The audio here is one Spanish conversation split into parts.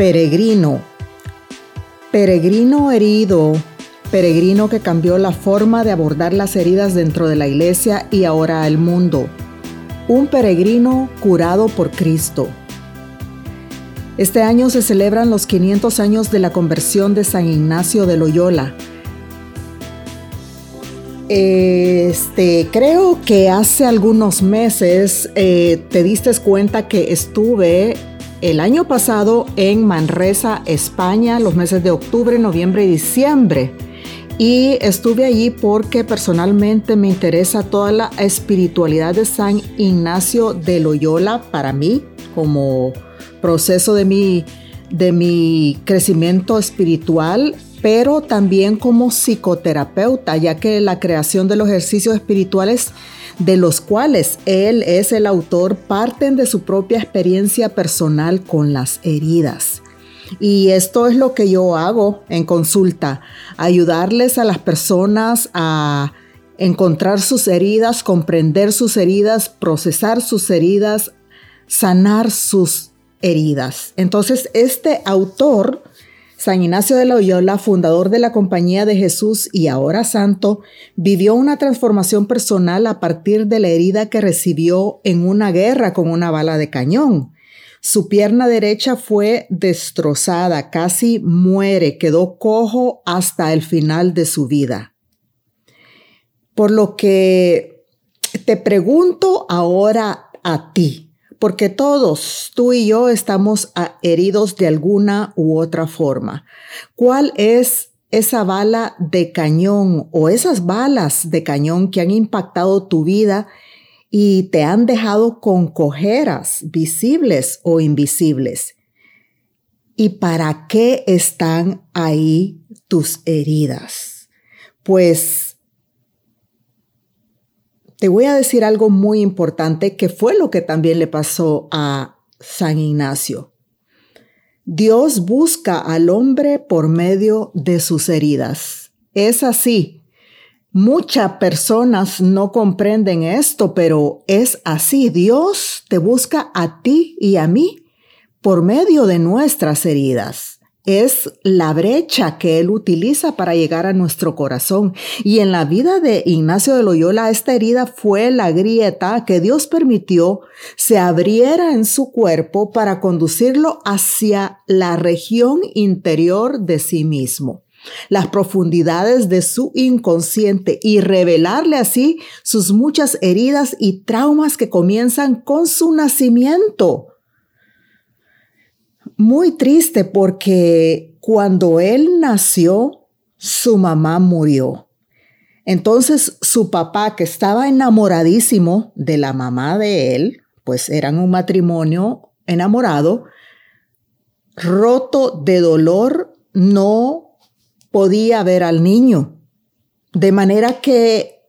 Peregrino. Peregrino herido, peregrino que cambió la forma de abordar las heridas dentro de la iglesia y ahora al mundo. Un peregrino curado por Cristo. Este año se celebran los 500 años de la conversión de San Ignacio de Loyola. Este, creo que hace algunos meses eh, te diste cuenta que estuve el año pasado en Manresa, España, los meses de octubre, noviembre y diciembre. Y estuve allí porque personalmente me interesa toda la espiritualidad de San Ignacio de Loyola para mí como proceso de mi, de mi crecimiento espiritual, pero también como psicoterapeuta, ya que la creación de los ejercicios espirituales de los cuales él es el autor parten de su propia experiencia personal con las heridas. Y esto es lo que yo hago en consulta, ayudarles a las personas a encontrar sus heridas, comprender sus heridas, procesar sus heridas, sanar sus heridas. Entonces, este autor, San Ignacio de Loyola, fundador de la Compañía de Jesús y ahora santo, vivió una transformación personal a partir de la herida que recibió en una guerra con una bala de cañón. Su pierna derecha fue destrozada, casi muere, quedó cojo hasta el final de su vida. Por lo que te pregunto ahora a ti, porque todos, tú y yo, estamos heridos de alguna u otra forma. ¿Cuál es esa bala de cañón o esas balas de cañón que han impactado tu vida y te han dejado con cojeras visibles o invisibles? ¿Y para qué están ahí tus heridas? Pues te voy a decir algo muy importante que fue lo que también le pasó a San Ignacio. Dios busca al hombre por medio de sus heridas. Es así. Muchas personas no comprenden esto, pero es así. Dios te busca a ti y a mí por medio de nuestras heridas es la brecha que él utiliza para llegar a nuestro corazón. Y en la vida de Ignacio de Loyola, esta herida fue la grieta que Dios permitió se abriera en su cuerpo para conducirlo hacia la región interior de sí mismo las profundidades de su inconsciente y revelarle así sus muchas heridas y traumas que comienzan con su nacimiento muy triste porque cuando él nació, su mamá murió. Entonces su papá, que estaba enamoradísimo de la mamá de él, pues eran un matrimonio enamorado, roto de dolor, no podía ver al niño. De manera que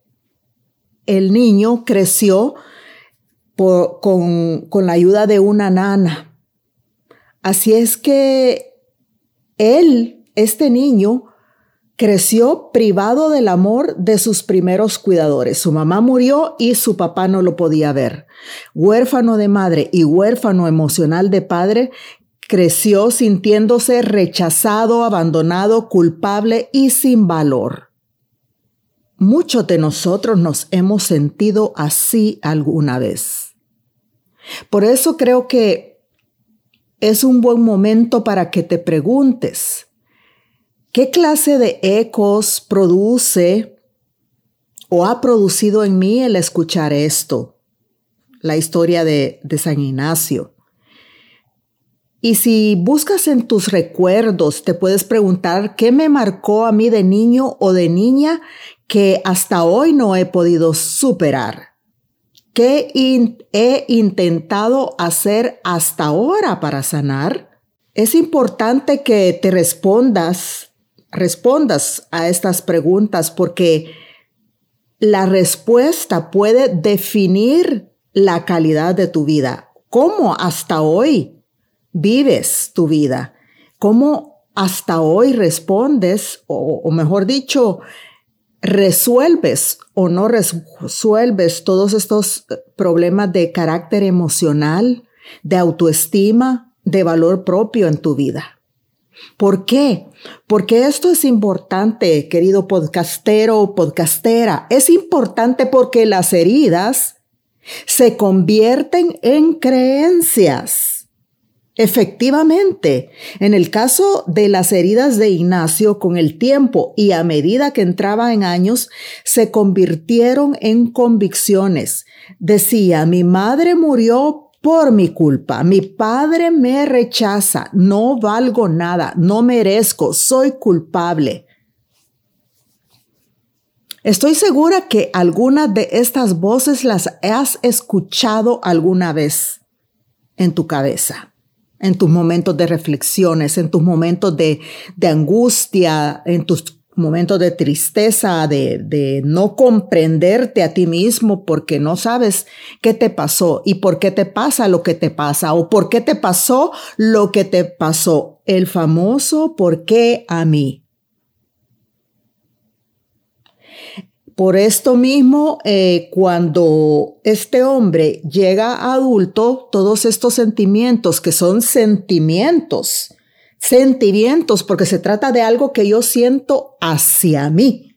el niño creció con, con la ayuda de una nana Así es que él, este niño, creció privado del amor de sus primeros cuidadores. Su mamá murió y su papá no lo podía ver. Huérfano de madre y huérfano emocional de padre, creció sintiéndose rechazado, abandonado, culpable y sin valor. Muchos de nosotros nos hemos sentido así alguna vez. Por eso creo que es un buen momento para que te preguntes, ¿qué clase de ecos produce o ha producido en mí el escuchar esto? La historia de, San Ignacio. Y si buscas en tus recuerdos, te puedes preguntar qué me marcó a mí de niño o de niña que hasta hoy no he podido superar. ¿Qué he intentado hacer hasta ahora para sanar? Es importante que te respondas, respondas a estas preguntas porque la respuesta puede definir la calidad de tu vida. ¿Cómo hasta hoy vives tu vida? ¿Cómo hasta hoy respondes, o, o mejor dicho, resuelves o no resuelves todos estos eh, problemas de carácter emocional, de autoestima, de valor propio en tu vida. ¿Por qué? Porque esto es importante, querido podcastero o podcastera. Es importante porque las heridas se convierten en creencias. Efectivamente, en el caso de las heridas de Ignacio, con el tiempo y a medida que entraba en años, se convirtieron en convicciones. Decía, mi madre murió por mi culpa, mi padre me rechaza, no valgo nada, no merezco, soy culpable. Estoy segura que algunas de estas voces las has escuchado alguna vez en tu cabeza en tus momentos de reflexiones, en tus momentos de, angustia, en tus momentos de tristeza, de, de, no comprenderte a ti mismo porque no sabes qué te pasó y por qué te pasa lo que te pasa o por qué te pasó lo que te pasó. El famoso ¿por qué a mí? Por esto mismo, eh, cuando este hombre llega adulto, todos estos sentimientos, que son sentimientos, sentimientos, porque se trata de algo que yo siento hacia mí,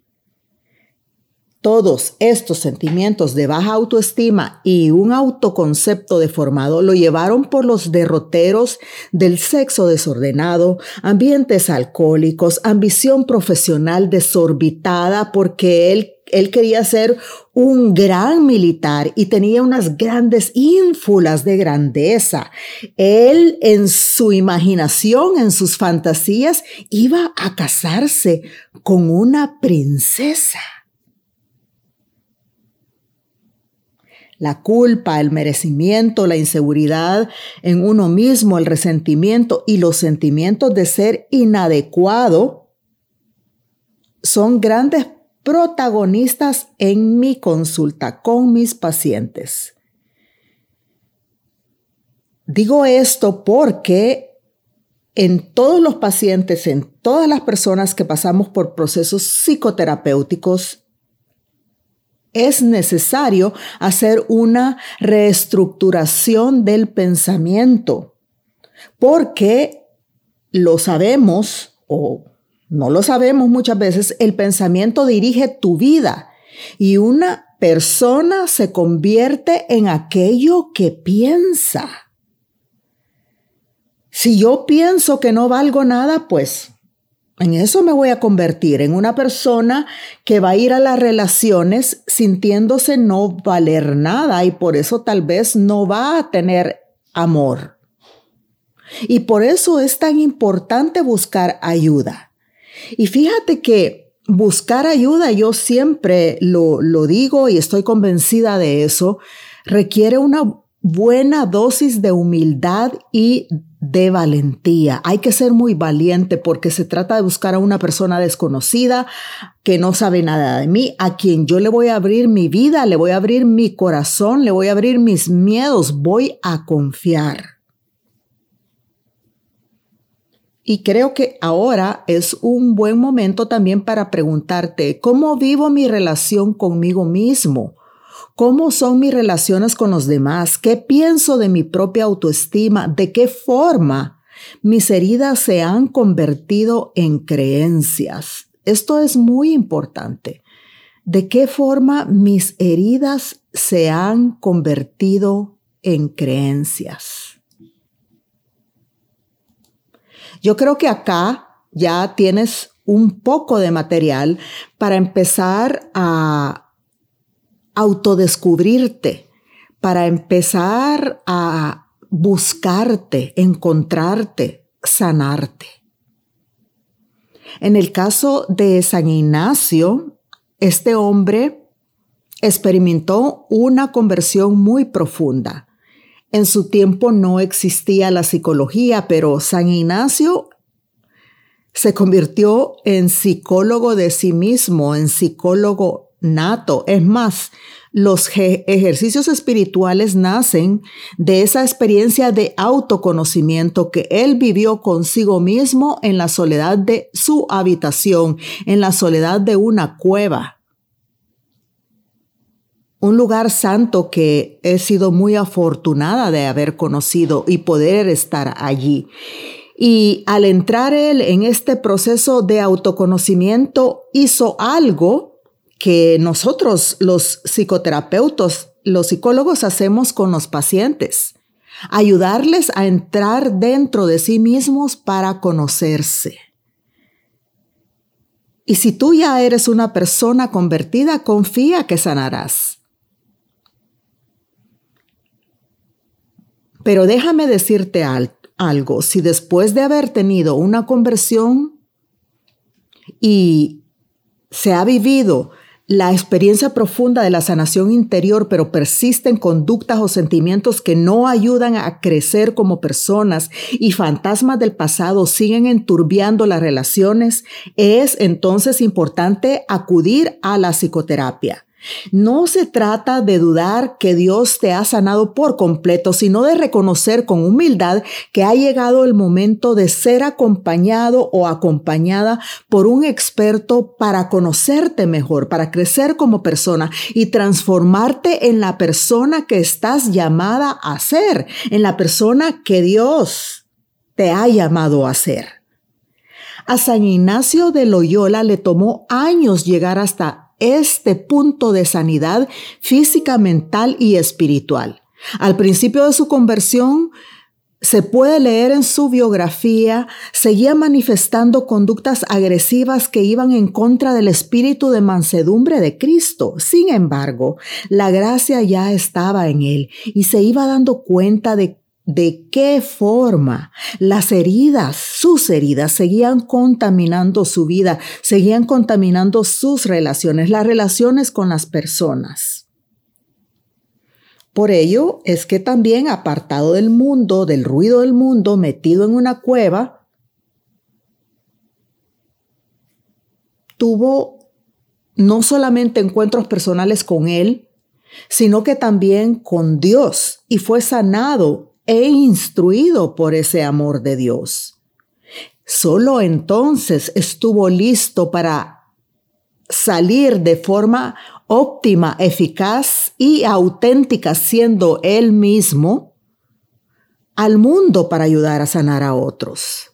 todos estos sentimientos de baja autoestima y un autoconcepto deformado lo llevaron por los derroteros del sexo desordenado, ambientes alcohólicos, ambición profesional desorbitada porque él él quería ser un gran militar y tenía unas grandes ínfulas de grandeza. Él en su imaginación, en sus fantasías, iba a casarse con una princesa. La culpa, el merecimiento, la inseguridad en uno mismo, el resentimiento y los sentimientos de ser inadecuado son grandes protagonistas en mi consulta con mis pacientes. Digo esto porque en todos los pacientes, en todas las personas que pasamos por procesos psicoterapéuticos, es necesario hacer una reestructuración del pensamiento, porque lo sabemos o no lo sabemos muchas veces, el pensamiento dirige tu vida y una persona se convierte en aquello que piensa. Si yo pienso que no valgo nada, pues en eso me voy a convertir, en una persona que va a ir a las relaciones sintiéndose no valer nada y por eso tal vez no va a tener amor. Y por eso es tan importante buscar ayuda. Y fíjate que buscar ayuda, yo siempre lo, lo digo y estoy convencida de eso, requiere una buena dosis de humildad y de valentía. Hay que ser muy valiente porque se trata de buscar a una persona desconocida que no sabe nada de mí, a quien yo le voy a abrir mi vida, le voy a abrir mi corazón, le voy a abrir mis miedos, voy a confiar. Y creo que ahora es un buen momento también para preguntarte, ¿cómo vivo mi relación conmigo mismo? ¿Cómo son mis relaciones con los demás? ¿Qué pienso de mi propia autoestima? ¿De qué forma mis heridas se han convertido en creencias? Esto es muy importante. ¿De qué forma mis heridas se han convertido en creencias? Yo creo que acá ya tienes un poco de material para empezar a autodescubrirte, para empezar a buscarte, encontrarte, sanarte. En el caso de San Ignacio, este hombre experimentó una conversión muy profunda. En su tiempo no existía la psicología, pero San Ignacio se convirtió en psicólogo de sí mismo, en psicólogo nato. Es más, los ejercicios espirituales nacen de esa experiencia de autoconocimiento que él vivió consigo mismo en la soledad de su habitación, en la soledad de una cueva un lugar santo que he sido muy afortunada de haber conocido y poder estar allí. Y al entrar él en este proceso de autoconocimiento, hizo algo que nosotros los psicoterapeutas, los psicólogos hacemos con los pacientes. Ayudarles a entrar dentro de sí mismos para conocerse. Y si tú ya eres una persona convertida, confía que sanarás. Pero déjame decirte algo, si después de haber tenido una conversión y se ha vivido la experiencia profunda de la sanación interior, pero persisten conductas o sentimientos que no ayudan a crecer como personas y fantasmas del pasado siguen enturbiando las relaciones, es entonces importante acudir a la psicoterapia. No se trata de dudar que Dios te ha sanado por completo, sino de reconocer con humildad que ha llegado el momento de ser acompañado o acompañada por un experto para conocerte mejor, para crecer como persona y transformarte en la persona que estás llamada a ser, en la persona que Dios te ha llamado a ser. A San Ignacio de Loyola le tomó años llegar hasta este punto de sanidad física, mental y espiritual. Al principio de su conversión, se puede leer en su biografía, seguía manifestando conductas agresivas que iban en contra del espíritu de mansedumbre de Cristo. Sin embargo, la gracia ya estaba en él y se iba dando cuenta de de qué forma las heridas, sus heridas, seguían contaminando su vida, seguían contaminando sus relaciones, las relaciones con las personas. Por ello es que también apartado del mundo, del ruido del mundo, metido en una cueva, tuvo no solamente encuentros personales con él, sino que también con Dios y fue sanado e instruido por ese amor de Dios. Solo entonces estuvo listo para salir de forma óptima, eficaz y auténtica, siendo él mismo, al mundo para ayudar a sanar a otros.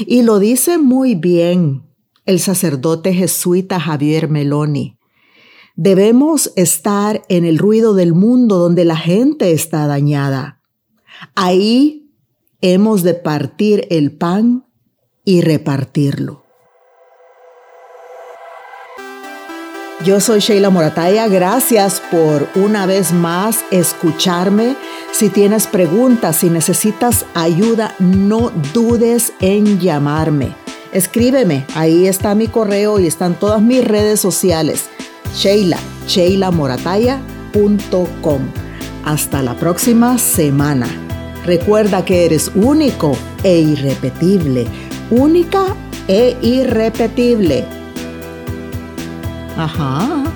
Y lo dice muy bien el sacerdote jesuita Javier Meloni. Debemos estar en el ruido del mundo donde la gente está dañada Ahí hemos de partir el pan y repartirlo. Yo soy Sheila Morataya, gracias por una vez más escucharme. Si tienes preguntas, si necesitas ayuda, no dudes en llamarme. Escríbeme, ahí está mi correo y están todas mis redes sociales. Sheila, sheilamorataya.com. Hasta la próxima semana. Recuerda que eres único e irrepetible. Única e irrepetible. Ajá.